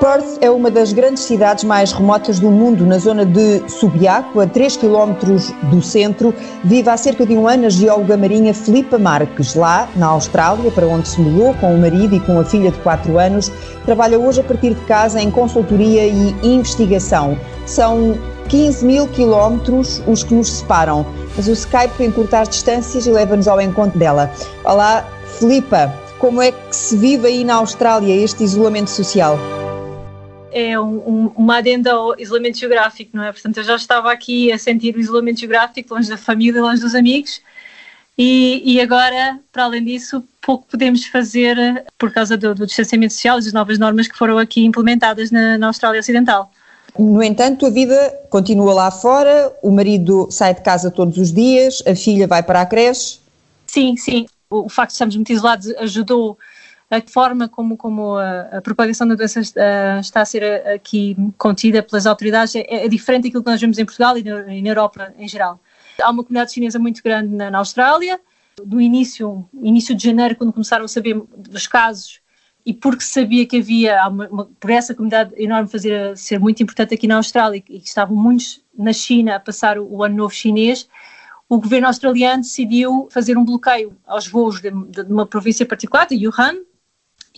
Perth é uma das grandes cidades mais remotas do mundo, na zona de Subiaco, a 3 km do centro. Vive há cerca de um ano a geóloga marinha Filipa Marques. Lá, na Austrália, para onde se mudou com o marido e com a filha de 4 anos, trabalha hoje a partir de casa em consultoria e investigação. São 15 mil quilómetros os que nos separam, mas o Skype encurtar distâncias e leva-nos ao encontro dela. Olá, Filipa, como é que se vive aí na Austrália este isolamento social? É um, um, uma adenda ao isolamento geográfico, não é? Portanto, eu já estava aqui a sentir o isolamento geográfico, longe da família, longe dos amigos, e, e agora, para além disso, pouco podemos fazer por causa do, do distanciamento social e das novas normas que foram aqui implementadas na, na Austrália Ocidental. No entanto, a vida continua lá fora, o marido sai de casa todos os dias, a filha vai para a creche. Sim, sim. O, o facto de estarmos muito isolados ajudou a forma como, como a, a propagação da doença está, está a ser aqui contida pelas autoridades é, é, diferente daquilo que nós vemos em Portugal e na, e na Europa em geral. Há uma comunidade chinesa muito grande na, na Austrália. No início, início de janeiro, quando começaram a saber dos casos, e porque sabia que havia, uma, uma, por essa comunidade enorme fazer ser muito importante aqui na Austrália e que estavam muitos na China a passar o, o ano novo chinês, o governo australiano decidiu fazer um bloqueio aos voos de, de, uma província particular, de Wuhan,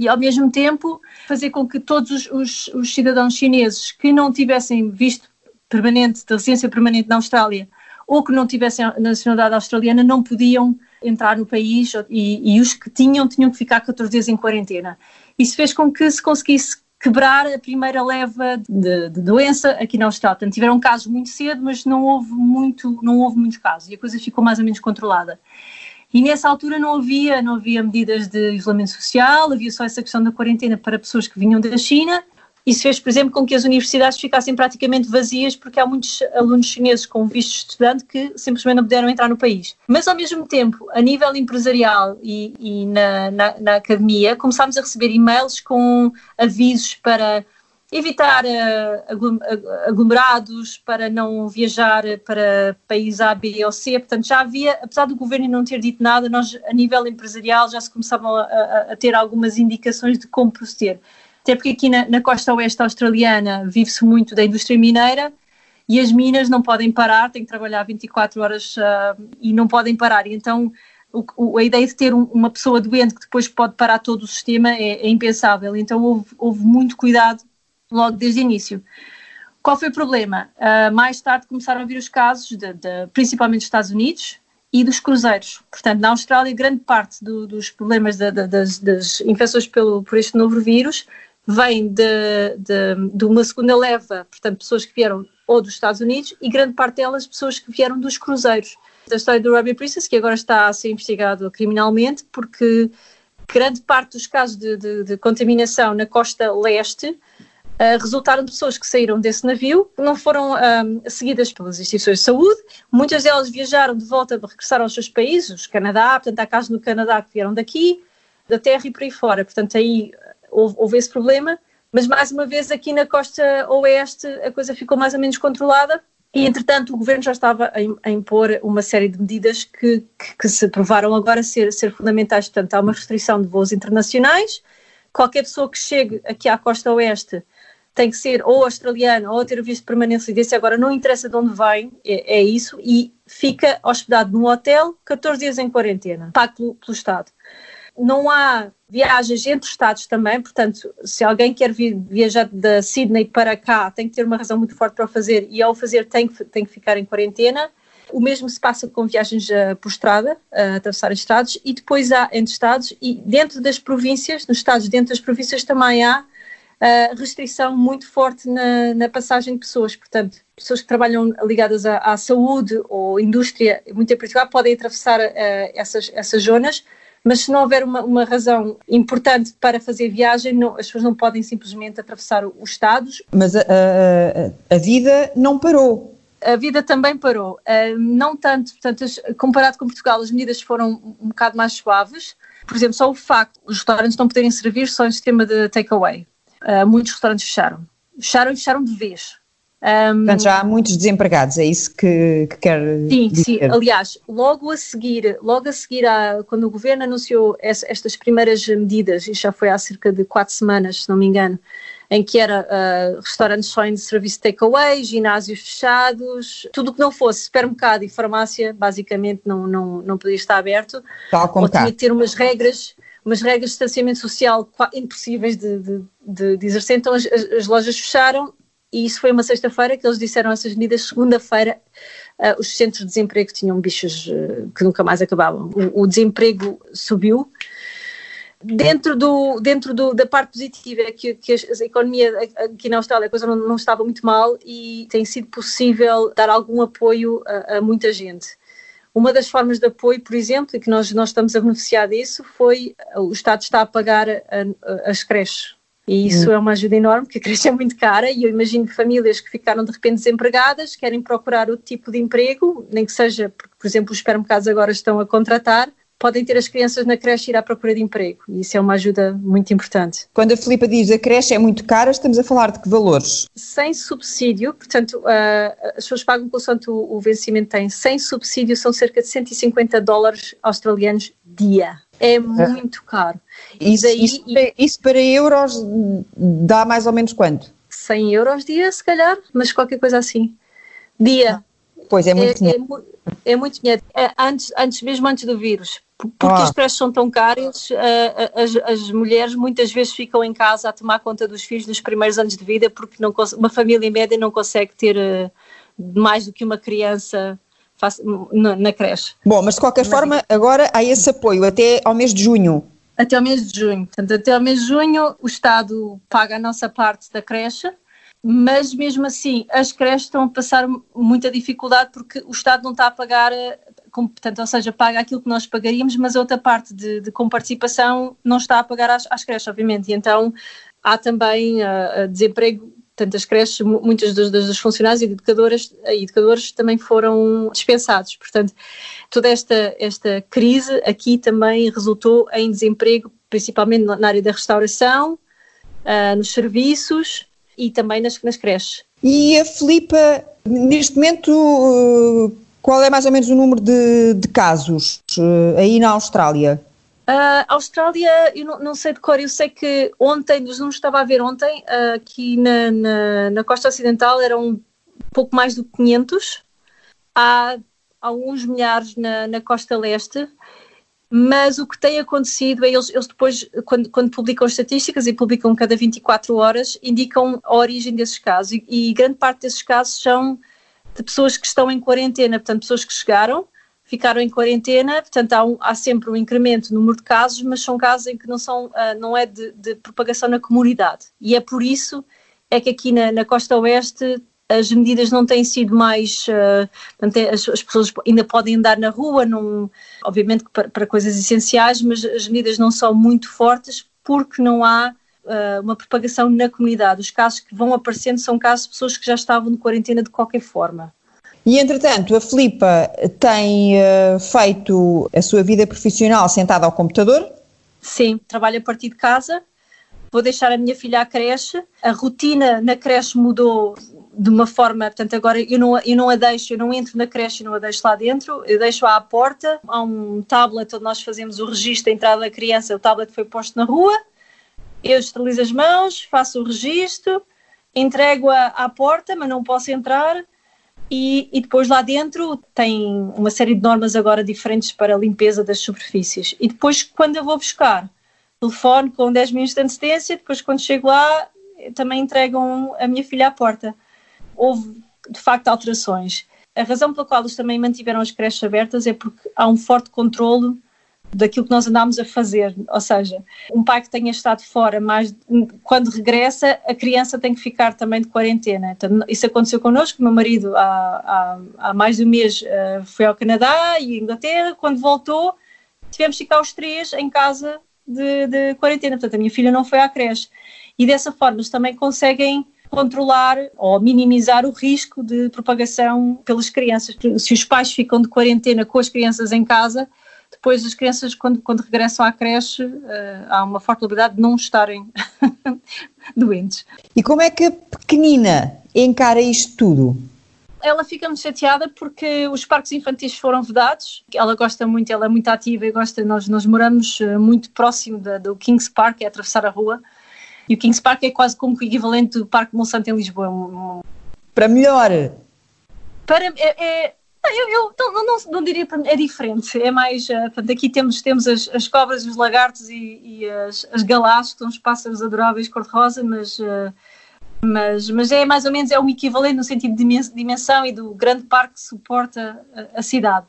e ao mesmo tempo fazer com que todos os, os, os cidadãos chineses que não tivessem visto permanente, de residência permanente na Austrália ou que não tivessem nacionalidade australiana não podiam entrar no país e, e, os que tinham tinham que ficar 14 dias em quarentena. Isso fez com que se conseguisse quebrar a primeira leva de, de, doença aqui na Austrália. Portanto, tiveram casos muito cedo, mas não houve muito, não houve muitos casos e a coisa ficou mais ou menos controlada. E nessa altura não havia, não havia medidas de isolamento social, havia só essa questão da quarentena para pessoas que vinham da China. Isso fez, por exemplo, com que as universidades ficassem praticamente vazias, porque há muitos alunos chineses com visto de estudante que simplesmente não puderam entrar no país. Mas, ao mesmo tempo, a nível empresarial e, e na, na, na academia, começámos a receber e-mails com avisos para evitar uh, aglomerados, para não viajar para país A, B ou C. Portanto, já havia, apesar do governo não ter dito nada, nós, a nível empresarial, já se começavam a, a, a ter algumas indicações de como proceder. Até porque aqui na, na costa oeste australiana vive-se muito da indústria mineira e as minas não podem parar, têm que trabalhar 24 horas uh, e não podem parar. E então, o, o, a ideia de ter um, uma pessoa doente que depois pode parar todo o sistema é, é impensável. Então, houve, houve muito cuidado logo desde o início. Qual foi o problema? Uh, mais tarde começaram a vir os casos, de, de, principalmente dos Estados Unidos e dos cruzeiros. Portanto, na Austrália, grande parte do, dos problemas de, das, das, infecções pelo, por este novo vírus vem de, de, uma segunda leva, portanto, pessoas que vieram ou dos Estados Unidos e grande parte delas pessoas que vieram dos cruzeiros. Da história do Ruby Princess, que agora está a ser investigado criminalmente, porque grande parte dos casos de, contaminação na costa leste resultaram de pessoas que saíram desse navio, não foram seguidas pelas instituições de saúde, muitas delas viajaram de volta, regressaram aos seus países, o Canadá, portanto há casos no Canadá que vieram daqui, da terra e por aí fora, portanto aí houve, houve esse problema, mas mais uma vez aqui na costa oeste a coisa ficou mais ou menos controlada e, entretanto, o governo já estava a, impor uma série de medidas que, que, que, se provaram agora ser, ser fundamentais. Portanto, há uma restrição de voos internacionais. Qualquer pessoa que chegue aqui à costa oeste tem que ser ou australiano ou ter visto permanente residência, agora não interessa de onde vem, é, é, isso, e fica hospedado num hotel 14 dias em quarentena, pago pelo, pelo Estado. Não há viagens entre Estados também, portanto, se alguém quer viajar da Sydney para cá, tem que ter uma razão muito forte para o fazer e ao fazer tem que, tem que ficar em quarentena. O mesmo se passa com viagens uh, por estrada, uh, atravessar estados, e depois há entre estados, e dentro das províncias, nos estados dentro das províncias também há uh, restrição muito forte na, na, passagem de pessoas. Portanto, pessoas que trabalham ligadas à, à saúde ou indústria, muito em particular, podem atravessar uh, essas, essas zonas, mas se não houver uma, uma razão importante para fazer viagem, não, as pessoas não podem simplesmente atravessar os Estados. Mas a, a, a vida não parou a vida também parou. Uh, não tanto, portanto, comparado com Portugal, as medidas foram um, um bocado mais suaves. Por exemplo, só o facto de os restaurantes não poderem servir só em sistema de takeaway. Uh, muitos restaurantes fecharam. Fecharam e fecharam de vez. Um, Portanto, já há muitos desempregados, é isso que, que quer sim, dizer? Sim, aliás, logo a seguir, logo a seguir, a, quando o governo anunciou essa, estas primeiras medidas, e já foi há cerca de quatro semanas, se não me engano, em que era uh, restaurantes só em serviço takeaway, ginásios fechados, tudo o que não fosse supermercado e farmácia, basicamente não, não, não podia estar aberto. Tal como ou cá. tinha que ter umas regras umas regras de distanciamento social impossíveis de, de, de, de exercer, então as, as, lojas fecharam e isso foi uma sexta-feira que eles disseram essas medidas, segunda-feira uh, os centros de desemprego tinham bichos uh, que nunca mais acabavam. O, o desemprego subiu, Dentro, do, dentro do, da parte positiva é que, que a, economia aqui na Austrália a coisa não, não, estava muito mal e tem sido possível dar algum apoio a, a, muita gente. Uma das formas de apoio, por exemplo, e que nós, nós estamos a beneficiar disso, foi o Estado está a pagar a, as creches. E isso hum. é uma ajuda enorme, porque a creche é muito cara e eu imagino que famílias que ficaram de repente desempregadas querem procurar outro tipo de emprego, nem que seja, porque, por exemplo, os supermercados agora estão a contratar, podem ter as crianças na creche e ir à procura de emprego. E isso é uma ajuda muito importante. Quando a Filipa diz a creche é muito cara, estamos a falar de que valores? Sem subsídio, portanto, uh, as pessoas pagam consoante o, o vencimento tem. Sem subsídio são cerca de 150 dólares australianos dia. É muito caro. Isso, daí, isso, isso para euros dá mais ou menos quanto? 100 euros dia, se calhar, mas qualquer coisa assim. Dia. Pois é muito é, dinheiro. É, é muito dinheiro. É, antes, antes, mesmo antes do vírus, porque ah. os preços são tão caros, as, as, mulheres muitas vezes ficam em casa a tomar conta dos filhos nos primeiros anos de vida, porque não, uma família média não consegue ter uh, mais do que uma criança na, na creche. Bom, mas de qualquer mas, forma, agora há esse apoio até ao mês de junho. Até ao mês de junho. Portanto, até ao mês de junho o Estado paga a nossa parte da creche mas mesmo assim as creches estão a passar muita dificuldade porque o Estado não está a pagar, eh, portanto, ou seja, paga aquilo que nós pagaríamos, mas a outra parte de, de comparticipação não está a pagar às, às creches, obviamente, e então há também uh, desemprego, portanto as creches, muitas dos, dos funcionários e educadoras, educadores também foram dispensados, portanto toda esta, esta crise aqui também resultou em desemprego, principalmente na área da restauração, uh, nos serviços, e também nas, nas creches. E a Filipa, neste momento, qual é mais ou menos o número de, de casos uh, aí na Austrália? Uh, Austrália, eu não, não, sei de cor, eu sei que ontem, dos números estava a ver ontem, uh, aqui na, na, na, costa ocidental eram pouco mais do que 500, há alguns milhares na, na costa leste, mas o que tem acontecido é eles, eles depois, quando, quando, publicam estatísticas e publicam cada 24 horas, indicam a origem desses casos e, e, grande parte desses casos são de pessoas que estão em quarentena, portanto, pessoas que chegaram, ficaram em quarentena, portanto, há, um, há sempre um incremento no número de casos, mas são casos em que não, são, uh, não é de, de, propagação na comunidade. E é por isso é que aqui na, na costa oeste as medidas não têm sido mais. Uh, as, as, pessoas ainda podem andar na rua, obviamente para, para, coisas essenciais, mas as medidas não são muito fortes porque não há uma propagação na comunidade. Os casos que vão aparecendo são casos de pessoas que já estavam de quarentena de qualquer forma. E entretanto, a Filipa tem uh, feito a sua vida profissional sentada ao computador? Sim, trabalho a partir de casa. Vou deixar a minha filha à creche. A rotina na creche mudou de uma forma, portanto, agora eu não, eu não a deixo, eu não entro na creche e não a deixo lá dentro, eu deixo-a à porta, há um tablet onde nós fazemos o registro da entrada da criança, o tablet foi posto na rua, eu esterilizo as mãos, faço o registro, entrego-a à porta, mas não posso entrar, e, e, depois lá dentro tem uma série de normas agora diferentes para a limpeza das superfícies. E depois, quando eu vou buscar, telefone com 10 minutos de antecedência, depois quando chego lá, também entregam a minha filha à porta houve de facto alterações. A razão pela qual eles também mantiveram as creches abertas é porque há um forte controle daquilo que nós andámos a fazer, ou seja, um pai que tenha estado fora, mas quando regressa, a criança tem que ficar também de quarentena. Então, isso aconteceu connosco, meu marido há, há, há mais de um mês uh, foi ao Canadá e Inglaterra, quando voltou tivemos que ficar os três em casa de, de quarentena, portanto a minha filha não foi à creche. E dessa forma eles também conseguem controlar ou minimizar o risco de propagação pelas crianças. Se os pais ficam de quarentena com as crianças em casa, depois as crianças, quando, quando regressam à creche, uh, há uma forte probabilidade de não estarem doentes. E como é que a pequenina encara isto tudo? Ela fica muito chateada porque os parques infantis foram vedados. Ela gosta muito, ela é muito ativa e gosta. Nós, nós moramos eh, muito próximo da, do Kings Park, é atravessar a rua E o Kings Park é quase como o equivalente do Parque Monsanto em Lisboa. Para melhor. Para, é, é eu, eu não, não, não, diria, é diferente, é mais, uh, portanto, aqui temos, temos as, as cobras, os lagartos e, e as, as galás, que são os pássaros adoráveis cor-de-rosa, mas, uh, mas, mas é mais ou menos, é um equivalente no sentido de dimensão e do grande parque que suporta a, a cidade.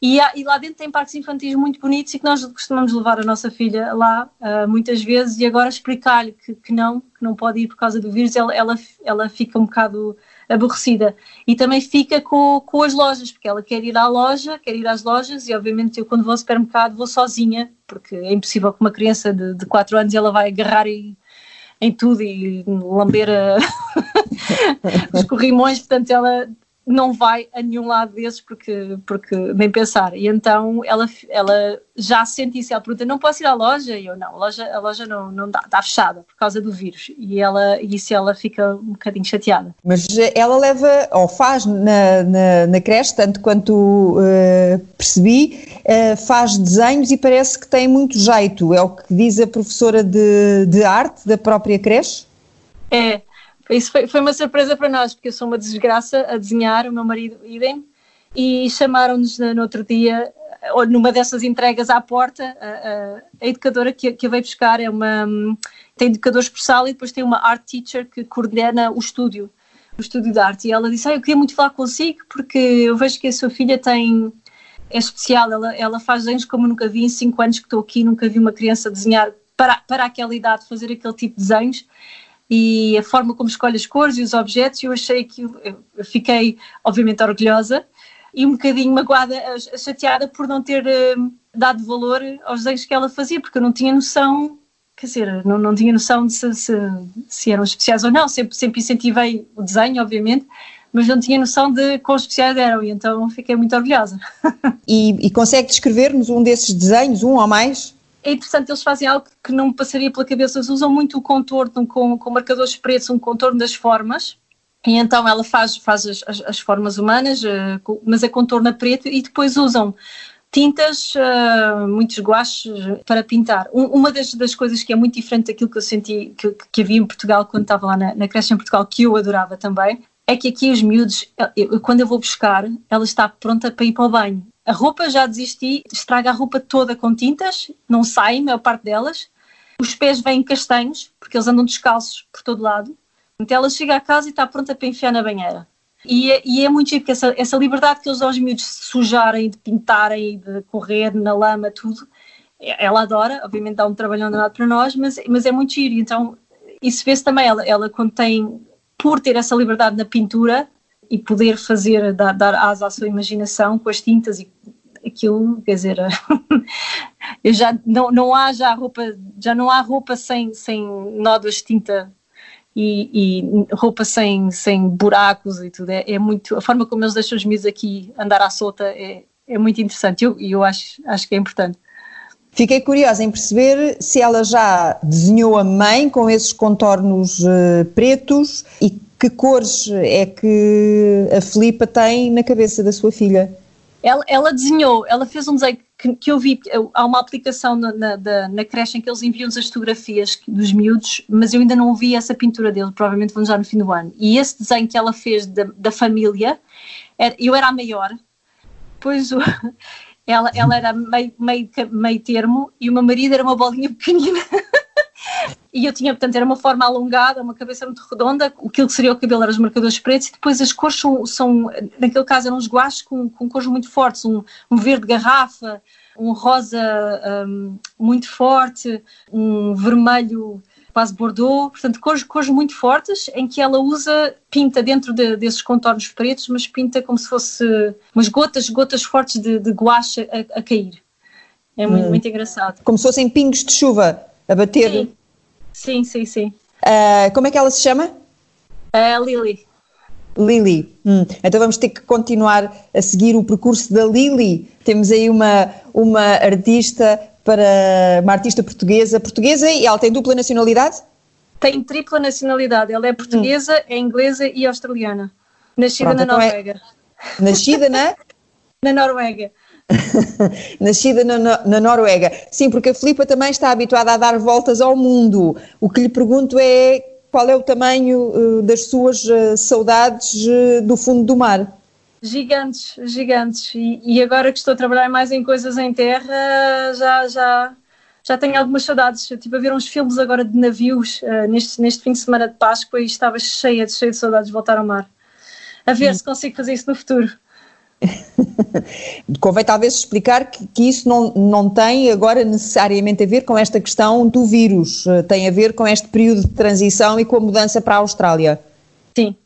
E, há, e, lá dentro tem parques infantis muito bonitos e que nós costumamos levar a nossa filha lá uh, muitas vezes e agora explicar-lhe que, que, não, que não pode ir por causa do vírus, ela, ela, ela fica um bocado aborrecida. E também fica com, com as lojas, porque ela quer ir à loja, quer ir às lojas e obviamente eu quando vou ao supermercado vou sozinha, porque é impossível que uma criança de, de 4 anos ela vai agarrar e, em tudo e lamber a, os corrimões, portanto ela não vai a nenhum lado desses porque, porque nem pensar. E então ela, ela já sente isso. Ela pergunta: não posso ir à loja? E eu: não, a loja, a loja não, não dá, está fechada por causa do vírus. E ela, isso ela fica um bocadinho chateada. Mas ela leva, ou faz na, na, na creche, tanto quanto uh, percebi, uh, faz desenhos e parece que tem muito jeito. É o que diz a professora de, de arte da própria creche? É, isso foi, foi uma surpresa para nós, porque eu sou uma desgraça a desenhar, o meu marido idem, e chamaram-nos no, outro dia, ou numa dessas entregas à porta, a, a, a educadora que, que veio buscar é uma. tem educador expressal e depois tem uma art teacher que coordena o estúdio, o estúdio de arte. E ela disse: ah, Eu queria muito falar consigo, porque eu vejo que a sua filha tem. É especial, ela, ela faz desenhos como nunca vi em 5 anos que estou aqui, nunca vi uma criança desenhar para, para aquela idade, fazer aquele tipo de desenhos e a forma como escolhe as cores e os objetos, eu achei que eu fiquei obviamente orgulhosa e um bocadinho magoada, chateada por não ter uh, dado valor aos desenhos que ela fazia, porque eu não tinha noção, quer dizer, não, não tinha noção de se, se, se eram especiais ou não, sempre, sempre incentivei o desenho, obviamente, mas não tinha noção de quão especiais eram e então fiquei muito orgulhosa. e, e consegue descrever-nos um desses desenhos, um ou mais? É interessante, eles fazem algo que não me passaria pela cabeça, eles usam muito o contorno com, com marcadores pretos, um contorno das formas, e então ela faz, faz as, as, as formas humanas, uh, mas a contorno preto, e depois usam tintas, uh, muitos guaches para pintar. Um, uma das, das, coisas que é muito diferente daquilo que eu senti que, que havia em Portugal quando estava lá na, na creche em Portugal, que eu adorava também, é que aqui os miúdos, eu, quando eu vou buscar, ela está pronta para ir para o banho. A roupa já desisti, estraga a roupa toda com tintas, não sai, a maior parte delas. Os pés vêm castanhos, porque eles andam descalços por todo lado. Então ela chega a casa e está pronta para enfiar na banheira. E é, e é muito porque essa, essa liberdade que eles aos miúdos de sujarem, de pintarem, de correr na lama, tudo, ela adora, obviamente dá um trabalho danado para nós, mas, mas é muito giro. Então isso vê-se também, ela, ela quando tem, por ter essa liberdade na pintura, e poder fazer, dar, dar asa à sua imaginação com as tintas e aquilo, quer dizer, eu já não, não há já roupa, já não há roupa sem, sem nódoas de tinta e, e, roupa sem, sem buracos e tudo, é, é, muito, a forma como eles deixam os miúdos aqui andar à solta é, é muito interessante e eu, eu acho, acho que é importante. Fiquei curiosa em perceber se ela já desenhou a mãe com esses contornos uh, pretos e que cores é que a Filipa tem na cabeça da sua filha? Ela, ela desenhou, ela fez um desenho que, que eu vi, há uma aplicação na, na, na, creche em que eles enviam as fotografias dos miúdos, mas eu ainda não vi essa pintura dele, provavelmente vão já no fim do ano. E esse desenho que ela fez da, da família, era, eu era a maior, pois o, ela, ela era meio, meio, meio termo e o meu marido era uma bolinha pequenina. e eu tinha, portanto, era uma forma alongada, uma cabeça muito redonda, aquilo que seria o cabelo eram os marcadores pretos, e depois as cores são, são naquele caso eram os guaches com, com cores muito fortes, um, um verde garrafa, um rosa um, muito forte, um vermelho quase bordeaux, portanto cores, cores muito fortes em que ela usa, pinta dentro de, desses contornos pretos, mas pinta como se fosse umas gotas, gotas fortes de, de guache a, a cair. É muito, hum. muito engraçado. Como se fossem pingos de chuva a bater. Sim, sim, sim. sim. Uh, como é que ela se chama? Uh, Lily. Lily. Hum. Então vamos ter que continuar a seguir o percurso da Lily. Temos aí uma, uma artista para uma artista portuguesa, portuguesa e ela tem dupla nacionalidade? Tem tripla nacionalidade. Ela é portuguesa, hum. é inglesa e australiana. Nascida Pronto, na então é Noruega. É... Nascida na? na Noruega. Nascida na, na, Noruega. Sim, porque a Filipa também está habituada a dar voltas ao mundo. O que lhe pergunto é qual é o tamanho uh, das suas uh, saudades uh, do fundo do mar? Gigantes, gigantes. E, e, agora que estou a trabalhar mais em coisas em terra, já, já, já tenho algumas saudades. Eu estive a ver uns filmes agora de navios neste, neste fim de semana de Páscoa e estava cheia, cheia de saudades de voltar ao mar. A ver hum. se consigo fazer isso no futuro. Convém talvez explicar que, que, isso não, não tem agora necessariamente a ver com esta questão do vírus, eh, tem a ver com este período de transição e com a mudança para a Austrália. Sim,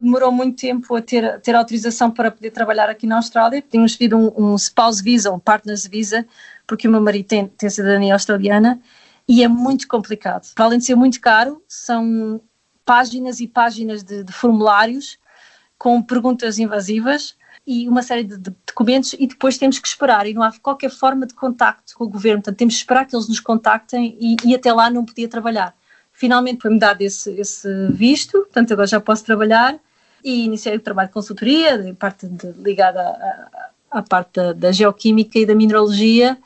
demorou muito tempo a ter, ter autorização para poder trabalhar aqui na Austrália. Tínhamos pedido um, um spouse visa, um partner's visa, porque o meu marido tem, tem cidadania australiana e é muito complicado. Para além de ser muito caro, são páginas e páginas de, de formulários com perguntas invasivas e uma série de, de, documentos e depois temos que esperar e não há qualquer forma de contacto com o governo, portanto temos que esperar que eles nos contactem e, e até lá não podia trabalhar. Finalmente foi-me dado esse, esse visto, portanto agora já posso trabalhar e iniciei o trabalho de consultoria, parte de, ligada à, à parte da, da, geoquímica e da mineralogia,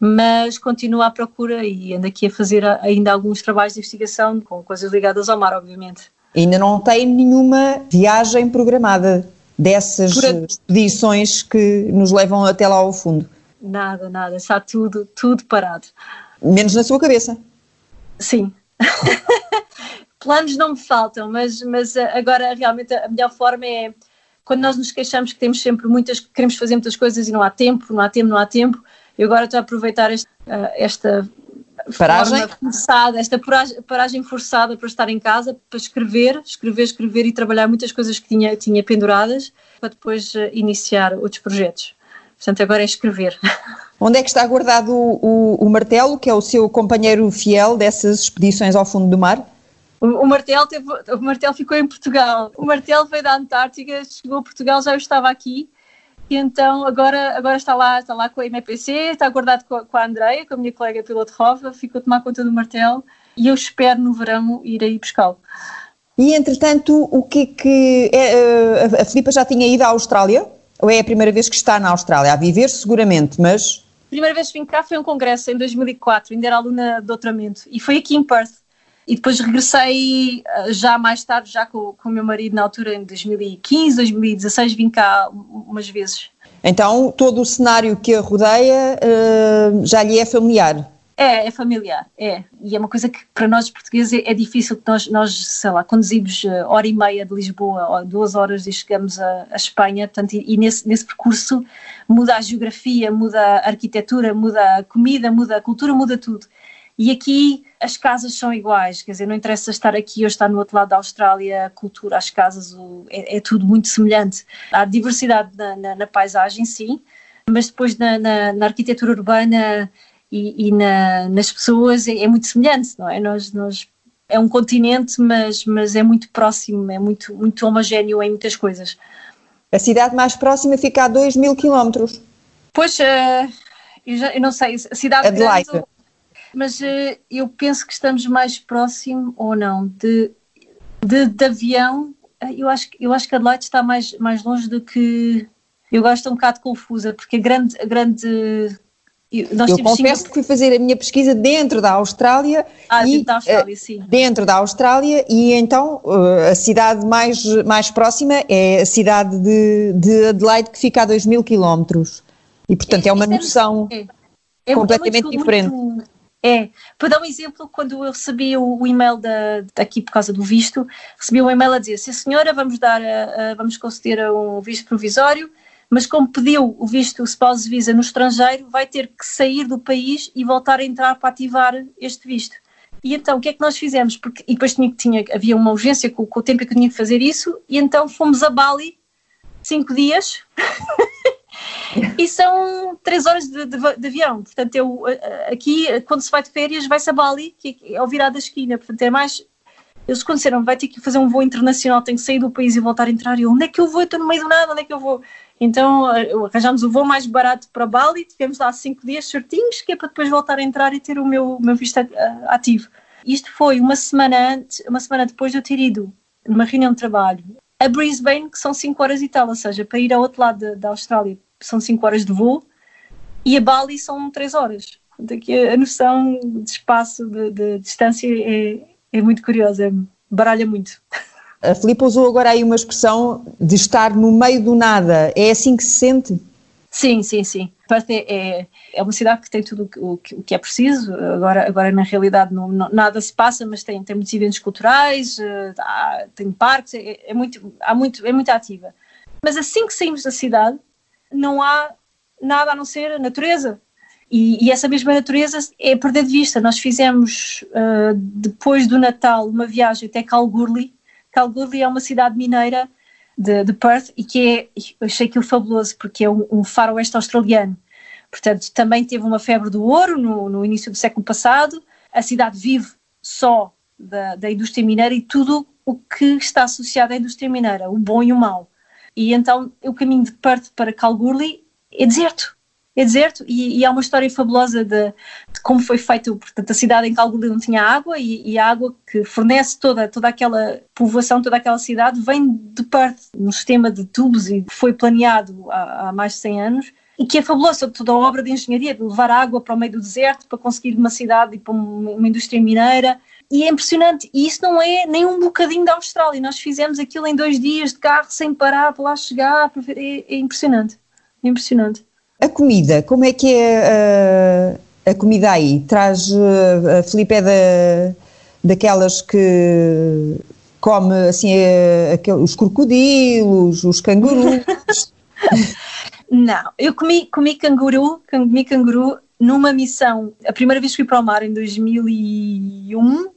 mas continuo à procura e ando aqui a fazer ainda alguns trabalhos de investigação com coisas ligadas ao mar, obviamente. Ainda não tem nenhuma viagem programada dessas expedições que nos levam até lá ao fundo? Nada, nada, está tudo, tudo parado. Menos na sua cabeça? Sim. Planos não me faltam, mas, mas eh, agora realmente a melhor forma é quando nós nos queixamos que temos sempre muitas, queremos fazer muitas coisas e não há tempo, não há tempo, não há tempo. Eu agora estou a aproveitar este, uh, esta paragem forçada, esta paragem forçada para estar em casa, para escrever, escrever, escrever e trabalhar muitas coisas que tinha, tinha penduradas, para depois uh, iniciar outros projetos. Portanto, agora é escrever. Onde é que está guardado o, o, o, martelo, que é o seu companheiro fiel dessas expedições ao fundo do mar? O, o martelo, teve, o martelo ficou em Portugal. O martelo veio da Antártica, chegou a Portugal, já eu estava aqui e então agora, agora está, lá, está lá com a MPC, está guardado com a, com a Andreia, com a minha colega piloto Rova, ficou a tomar conta do martelo e eu espero no verão ir aí buscá-lo. E entretanto, o que é que. É, eh, a Filipa já tinha ido à Austrália? Ou é a primeira vez que está na Austrália? A viver, seguramente, mas. A primeira vez que vim cá foi um congresso em 2004, ainda era aluna de doutoramento, e foi aqui em Perth. E depois regressei eh, já mais tarde, já com, com o meu marido na altura, em 2015, 2016, vim cá umas vezes. Então, todo o cenário que a rodeia uh, já lhe é familiar? É, é familiar, é. E é uma coisa que para nós portugueses é, é difícil, que nós, nós, sei lá, conduzimos uh, hora e meia de Lisboa, ou duas horas e chegamos a, a Espanha, portanto, e, e, nesse, nesse percurso muda a geografia, muda a arquitetura, muda a comida, muda a cultura, muda tudo. E aqui as casas são iguais, quer dizer, não interessa estar aqui ou estar no outro lado da Austrália, a cultura, as casas, o, é, é, tudo muito semelhante. Há diversidade na, na, na paisagem, sim, mas depois na, na arquitetura urbana e, e nas pessoas é, é, muito semelhante, não é? Nós, nós é um continente, mas, mas é muito próximo, é muito, muito homogéneo em muitas coisas. A cidade mais próxima fica a 2 mil quilómetros. Pois, uh, eu, já, eu não sei, a cidade Adelaide. grande mas uh, eu penso que estamos mais próximo ou não de, de, de avião. Eh, eu acho, eu acho que Adelaide está mais, mais longe do que. Eu gosto um bocado confusa, porque a grande. A grande nós eu confesso cinco... que fui fazer a minha pesquisa dentro da Austrália. Ah, e, dentro da Austrália, sim. Dentro da Austrália, e então a cidade mais, mais próxima é a cidade de, de Adelaide, que fica a 2 mil quilómetros. E portanto é, é uma noção é, é, completamente muito, diferente. Muito, é, para dar um exemplo, quando eu recebi o, o e-mail da, daqui por causa do visto, recebi um e-mail a dizer, sim senhora, vamos dar, a, a, vamos conceder um visto provisório, mas como pediu o visto spouse visa no estrangeiro, vai ter que sair do país e voltar a entrar para ativar este visto. E então, o que é que nós fizemos? Porque, e depois tinha, tinha, havia uma urgência com, com o tempo que eu tinha que fazer isso, e então fomos a Bali, cinco dias, e são três horas de, de, de, avião. Portanto, eu, aqui, quando se vai de férias, vai-se a Bali, que é ao virar da esquina. Portanto, é mais. Eles disseram, vai ter que fazer um voo internacional, tem que sair do país e voltar a entrar. Eu, onde é que eu vou? Eu estou no meio do nada, onde é que eu vou? Então, arranjámos o voo mais barato para Bali, tivemos lá cinco dias certinhos, que é para depois voltar a entrar e ter o meu, meu visto ativo. Isto foi uma semana antes, uma semana depois de eu ter ido numa reunião de trabalho a Brisbane, que são 5 horas e tal, ou seja, para ir ao outro lado da Austrália são 5 horas de voo, e a Bali são três horas. Daqui a noção de espaço, de, de distância é, é muito curiosa, baralha muito. A Filipe usou agora aí uma expressão de estar no meio do nada. É assim que se sente? Sim, sim, sim. Perth é, é, é uma cidade que tem tudo o que, o que é preciso. Agora, agora na realidade, não, não, nada se passa, mas tem, tem muitos eventos culturais, uh, há, tem parques, é, é, muito, há muito, é muito ativa. Mas assim que saímos da cidade, não há nada a não ser a natureza. E, e, essa mesma natureza é perder de vista. Nós fizemos, uh, depois do Natal, uma viagem até Kalgoorlie. Kalgoorlie é uma cidade mineira de, de Perth e que é, eu achei aquilo fabuloso, porque é um, um faroeste australiano. Portanto, também teve uma febre do ouro no, no início do século passado. A cidade vive só da, da indústria mineira e tudo o que está associado à indústria mineira, o bom e o mau. E então o caminho de Perth para Kalgoorlie é deserto. É deserto e, e há uma história fabulosa de, de, como foi feito. Portanto, a cidade em Kalgoorlie não tinha água e, e, a água que fornece toda, toda aquela povoação, toda aquela cidade, vem de Perth, num sistema de tubos e foi planeado há, há mais de 100 anos e que é fabuloso, toda a obra de engenharia, de levar água para o meio do deserto para conseguir uma cidade e para uma indústria mineira. E é impressionante, e isso não é nem um bocadinho da Austrália. Nós fizemos aquilo em dois dias de carro, sem parar, para lá chegar. É, é impressionante, é impressionante. A comida, como é que é uh, a comida aí? Traz, uh, a Filipe é da, daquelas que come assim uh, os crocodilos, os cangurus. Não, eu comi, comi canguru, comi canguru numa missão. A primeira vez que fui para o mar em 2001.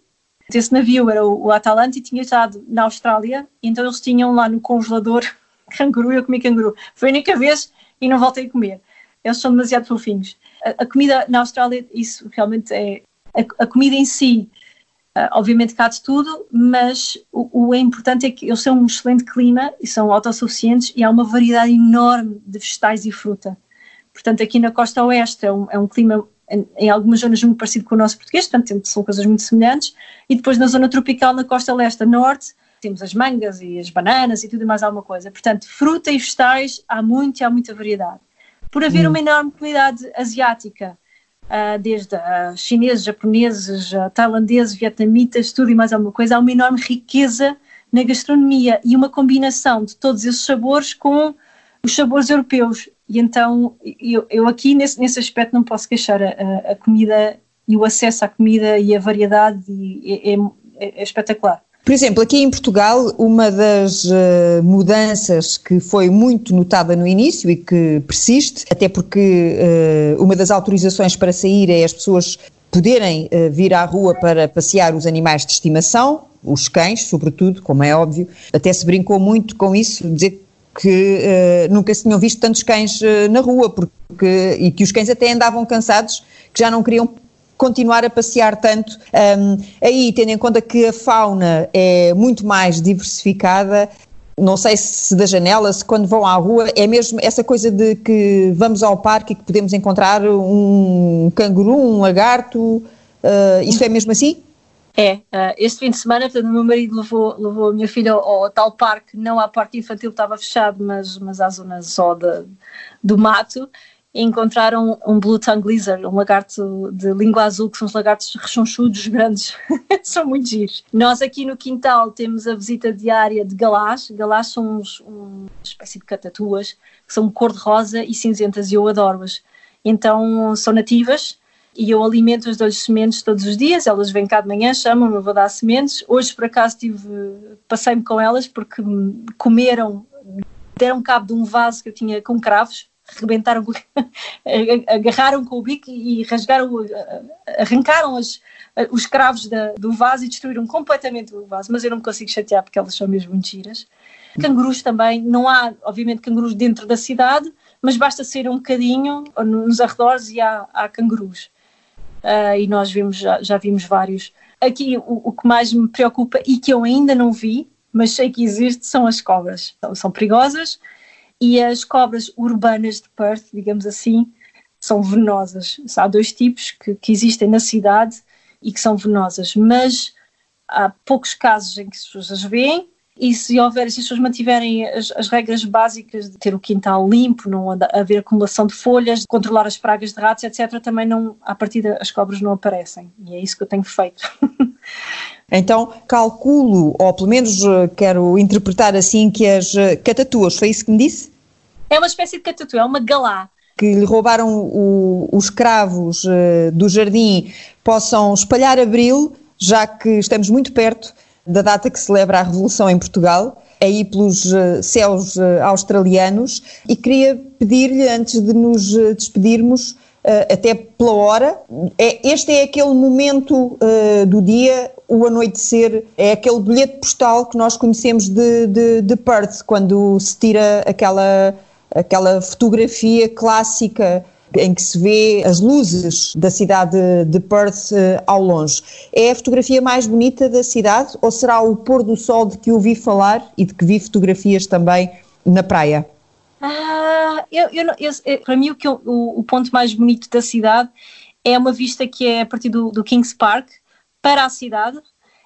Esse navio era o, Atalante e tinha estado na Austrália, então eles tinham lá no congelador canguru eu comi canguru. Foi a única vez e não voltei a comer. Eles são demasiado fofinhos. A, a comida na Austrália, isso realmente é. A, a comida em si, uh, obviamente cá de tudo, mas o, o é importante é que eles têm um excelente clima e são autossuficientes e há uma variedade enorme de vegetais e fruta. Portanto, aqui na costa oeste é um, é um clima em, algumas zonas muito parecido com o nosso português, portanto são coisas muito semelhantes, e depois na zona tropical, na costa leste a norte, temos as mangas e as bananas e tudo mais alguma coisa. Portanto, fruta e vegetais há muito e há muita variedade. Por haver hum. uma enorme comunidade asiática, uh, desde uh, chineses, japoneses, uh, tailandeses, vietnamitas, tudo e mais alguma coisa, há uma enorme riqueza na gastronomia e uma combinação de todos esses sabores com os sabores europeus. E então eu, eu aqui nesse, nesse aspecto não posso queixar a, a, comida e o acesso à comida e a variedade e, é, é, é espetacular. Por exemplo, aqui em Portugal, uma das uh, mudanças que foi muito notada no início e que persiste, até porque uh, uma das autorizações para sair é as pessoas poderem uh, vir à rua para passear os animais de estimação, os cães, sobretudo, como é óbvio. Até se brincou muito com isso, dizer que uh, nunca se tinham visto tantos cães uh, na rua, porque, e que os cães até andavam cansados, que já não queriam continuar a passear tanto. Um, aí, tendo em conta que a fauna é muito mais diversificada, não sei se da janela, se quando vão à rua, é mesmo essa coisa de que vamos ao parque e que podemos encontrar um canguru, um lagarto, uh, isso é mesmo assim? É, uh, este fim de semana, portanto, meu marido levou, levou a minha filha ao, ao, tal parque, não à parte infantil, estava fechado, mas, mas à zona só de, do mato, e encontraram um Blue Tongue Lizard, um lagarto de língua azul, que são os lagartos rechonchudos grandes, são muito giros. Nós aqui no quintal temos a visita diária de galás, galás são uns, uma espécie de catatuas, que são cor-de-rosa e cinzentas, e eu adoro-as. Então são nativas, e eu alimento-as, dou-lhes sementes todos os dias, elas vêm cá de manhã, chamam-me, vou dar sementes. Hoje, por acaso, passei-me com elas porque comeram, deram cabo de um vaso que eu tinha com cravos, rebentaram, agarraram com o bico e rasgaram, arrancaram as, os cravos da, do vaso e destruíram completamente o vaso, mas eu não me consigo chatear porque elas são mesmo muito giras. Cangurus também, não há, obviamente, cangurus dentro da cidade, mas basta sair um bocadinho nos arredores e há, há cangurus uh, e nós vimos, já, já vimos vários. Aqui o, o, que mais me preocupa e que eu ainda não vi, mas sei que existe, são as cobras. São, são perigosas e as cobras urbanas de Perth, digamos assim, são venenosas. Há dois tipos que, que existem na cidade e que são venenosas, mas há poucos casos em que as pessoas as veem e se houver, se as pessoas mantiverem as, as, regras básicas de ter o quintal limpo, não haver acumulação de folhas, controlar as pragas de ratos, etc., também não, à partida as cobras não aparecem. E é isso que eu tenho feito. Então, calculo, ou pelo menos eh, quero interpretar assim, que as eh, catatuas, foi isso que me disse? É uma espécie de catatu, é uma galá. Que lhe roubaram o, os cravos uh, do jardim possam espalhar abril, já que estamos muito perto da data que celebra a Revolução em Portugal, aí pelos uh, céus uh, australianos, e queria pedir-lhe, antes de nos despedirmos, até pela hora, é, este é aquele momento do dia o anoitecer é aquele bilhete postal que nós conhecemos de, de, de Perth, quando se tira aquela, aquela fotografia clássica em que se vê as luzes da cidade de Perth uh, ao longe. É a fotografia mais bonita da cidade ou será o pôr do sol de que ouvi falar e de que vi fotografias também na praia? Ah, eu, eu, eu, para mim o, que o, o, ponto mais bonito da cidade é uma vista que é a partir do, do Kings Park, para a cidade,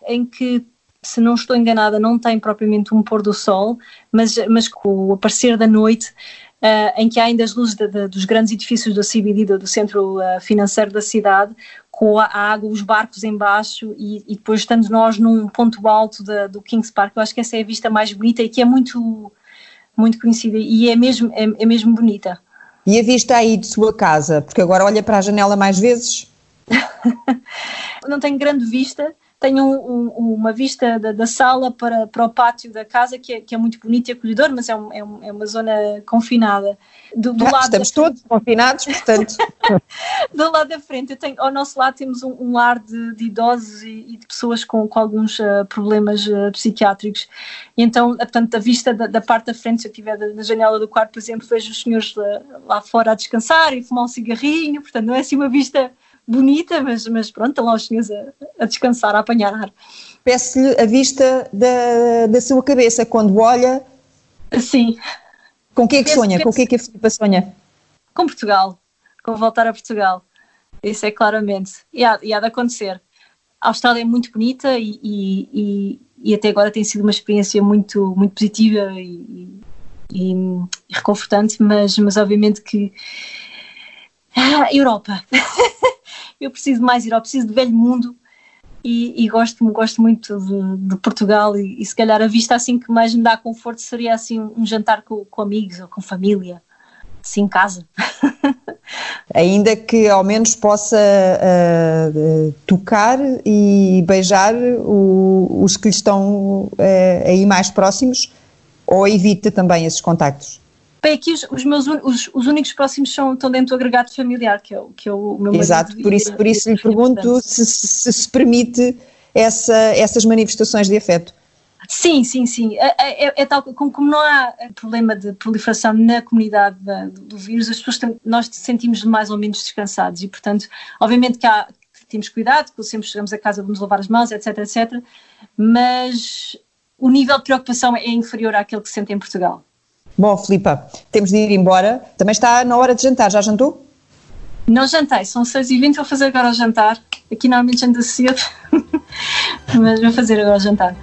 em que, se não estou enganada, não tem propriamente um pôr do sol, mas, mas com o aparecer da noite, Uh, em que há ainda as luzes de, de, dos grandes edifícios do CBD, do, do centro uh, financeiro da cidade, com a água, os barcos embaixo e, e depois estando nós num ponto alto do Kings Park, eu acho que essa é a vista mais bonita e que é muito, muito conhecida e é mesmo, é, é mesmo bonita. E a vista aí de sua casa? Porque agora olha para a janela mais vezes? não tenho grande vista, tenho um, um, uma vista da, da, sala para, para o pátio da casa que é, que é muito bonito e acolhedor, mas é, um, é, é uma zona confinada. Do, do ah, lado estamos da... todos confinados, portanto. do lado da frente, tenho, ao nosso lado temos um, um lar de, de idosos e, e, de pessoas com, com alguns uh, problemas uh, psiquiátricos. E então, portanto, a vista da, da, parte da frente, se eu estiver na janela do quarto, por exemplo, vejo os senhores lá, lá fora a descansar e fumar um cigarrinho, portanto, não é assim uma vista bonita, mas, mas pronto, estão lá os senhores a, a descansar, a apanhar ar. Peço-lhe a vista da, da sua cabeça quando olha. Sim. Com o que é que penso, sonha? Penso, com o que é que a Filipa sonha? Com Portugal, com voltar a Portugal. Isso é claramente. E há, e há de acontecer. A Austrália é muito bonita e, e, e, até agora tem sido uma experiência muito, muito positiva e, e, reconfortante, mas, mas obviamente que. Ah, Europa! eu preciso mais ir, eu preciso de velho mundo e, e gosto, gosto muito de, de Portugal e, e, se calhar a vista assim que mais me dá conforto seria assim um jantar com, com amigos ou com família, assim em casa. Ainda que ao menos possa uh, tocar e beijar o, os que lhe estão uh, aí mais próximos ou evita também esses contactos? Bem, aqui os, os meus os, os, únicos próximos são, estão dentro do agregado familiar, que é, que é o meu Exato, por isso, por isso lhe pergunto se, se, se permite essa, essas manifestações de afeto. Sim, sim, sim. É, é, é, é tal como, como, não há problema de proliferação na comunidade da, do vírus, as pessoas nós sentimos mais ou menos descansados e, portanto, obviamente que há, temos cuidado, que sempre chegamos a casa vamos lavar as mãos, etc, etc, mas o nível de preocupação é inferior àquele que se sente em Portugal. Bom, Filipa, temos de ir embora. Também está na hora de jantar. Já jantou? Não jantei, são 6h20, vou fazer agora o jantar. Aqui normalmente janta cedo, mas vou fazer agora o jantar.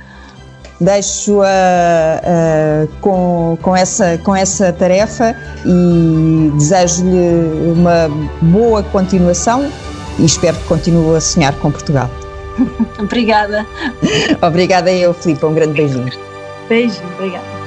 Deixo-a uh, com, com, essa, com essa tarefa e desejo-lhe uma boa continuação e espero que continue a sonhar com Portugal. obrigada. obrigada eu, Filipe. Um grande beijinho. Beijo, obrigada.